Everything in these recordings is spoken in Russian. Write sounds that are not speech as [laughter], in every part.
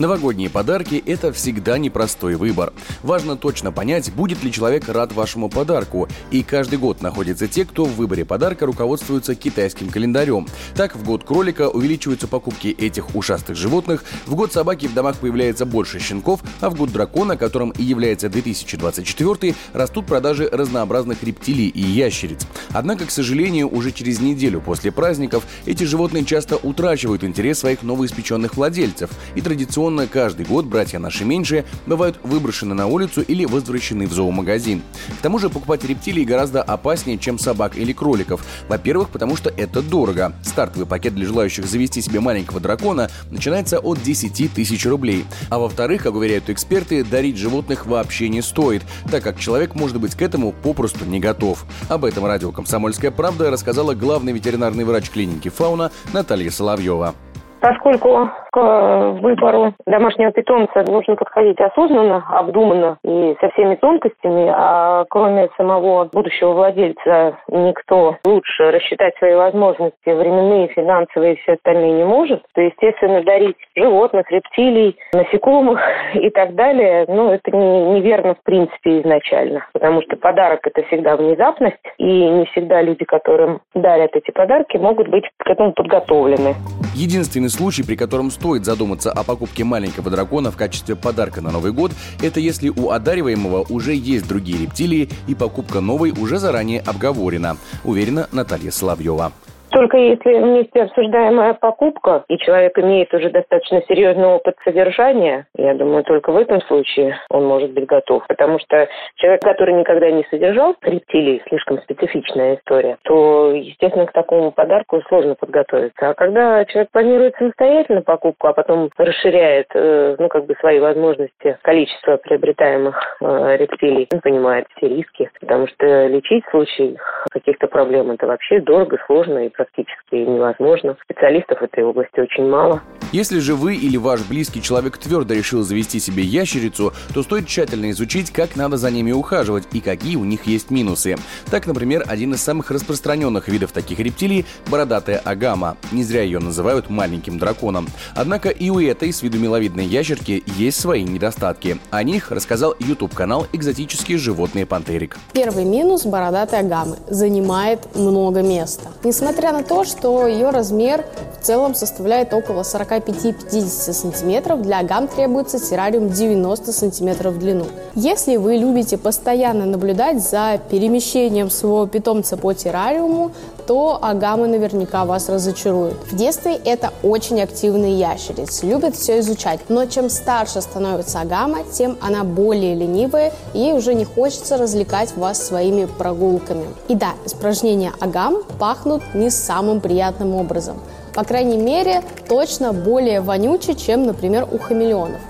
Новогодние подарки – это всегда непростой выбор. Важно точно понять, будет ли человек рад вашему подарку. И каждый год находятся те, кто в выборе подарка руководствуется китайским календарем. Так, в год кролика увеличиваются покупки этих ушастых животных, в год собаки в домах появляется больше щенков, а в год дракона, которым и является 2024, растут продажи разнообразных рептилий и ящериц. Однако, к сожалению, уже через неделю после праздников эти животные часто утрачивают интерес своих новоиспеченных владельцев и традиционно Традиционно каждый год братья наши меньшие бывают выброшены на улицу или возвращены в зоомагазин. К тому же покупать рептилий гораздо опаснее, чем собак или кроликов. Во-первых, потому что это дорого. Стартовый пакет для желающих завести себе маленького дракона начинается от 10 тысяч рублей. А во-вторых, как уверяют эксперты, дарить животных вообще не стоит, так как человек может быть к этому попросту не готов. Об этом радио «Комсомольская правда» рассказала главный ветеринарный врач клиники «Фауна» Наталья Соловьева. Поскольку к выбору домашнего питомца нужно подходить осознанно, обдуманно и со всеми тонкостями, а кроме самого будущего владельца никто лучше рассчитать свои возможности временные, финансовые и все остальные не может, то, естественно, дарить животных, рептилий, насекомых [laughs] и так далее, ну, это не, неверно в принципе изначально, потому что подарок – это всегда внезапность, и не всегда люди, которым дарят эти подарки, могут быть к этому подготовлены. Единственный случай, при котором стоит задуматься о покупке маленького дракона в качестве подарка на Новый год, это если у одариваемого уже есть другие рептилии и покупка новой уже заранее обговорена, уверена Наталья Соловьева. Только если вместе обсуждаемая покупка, и человек имеет уже достаточно серьезный опыт содержания, я думаю, только в этом случае он может быть готов. Потому что человек, который никогда не содержал рептилий, слишком специфичная история, то, естественно, к такому подарку сложно подготовиться. А когда человек планирует самостоятельно покупку, а потом расширяет, э, ну, как бы свои возможности, количество приобретаемых э, рептилий, он понимает все риски, потому что лечить в случае каких-то проблем это вообще дорого, сложно и практически невозможно. Специалистов в этой области очень мало. Если же вы или ваш близкий человек твердо решил завести себе ящерицу, то стоит тщательно изучить, как надо за ними ухаживать и какие у них есть минусы. Так, например, один из самых распространенных видов таких рептилий – бородатая агама. Не зря ее называют маленьким драконом. Однако и у этой с виду миловидной ящерки есть свои недостатки. О них рассказал YouTube-канал «Экзотические животные Пантерик». Первый минус бородатой агамы – занимает много места. Несмотря на то, что ее размер в целом составляет около 45-50 сантиметров, для гам требуется террариум 90 сантиметров в длину. Если вы любите постоянно наблюдать за перемещением своего питомца по террариуму, то агамы наверняка вас разочаруют. В детстве это очень активный ящериц, любит все изучать, но чем старше становится агама, тем она более ленивая, и ей уже не хочется развлекать вас своими прогулками. И да, испражнения агам пахнут не самым приятным образом. По крайней мере, точно более вонюче, чем, например, у хамелеонов.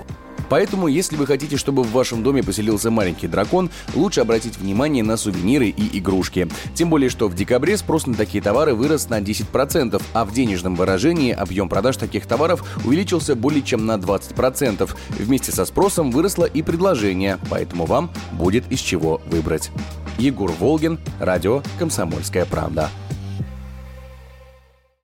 Поэтому, если вы хотите, чтобы в вашем доме поселился маленький дракон, лучше обратить внимание на сувениры и игрушки. Тем более, что в декабре спрос на такие товары вырос на 10%, а в денежном выражении объем продаж таких товаров увеличился более чем на 20%. Вместе со спросом выросло и предложение, поэтому вам будет из чего выбрать. Егор Волгин, радио «Комсомольская правда».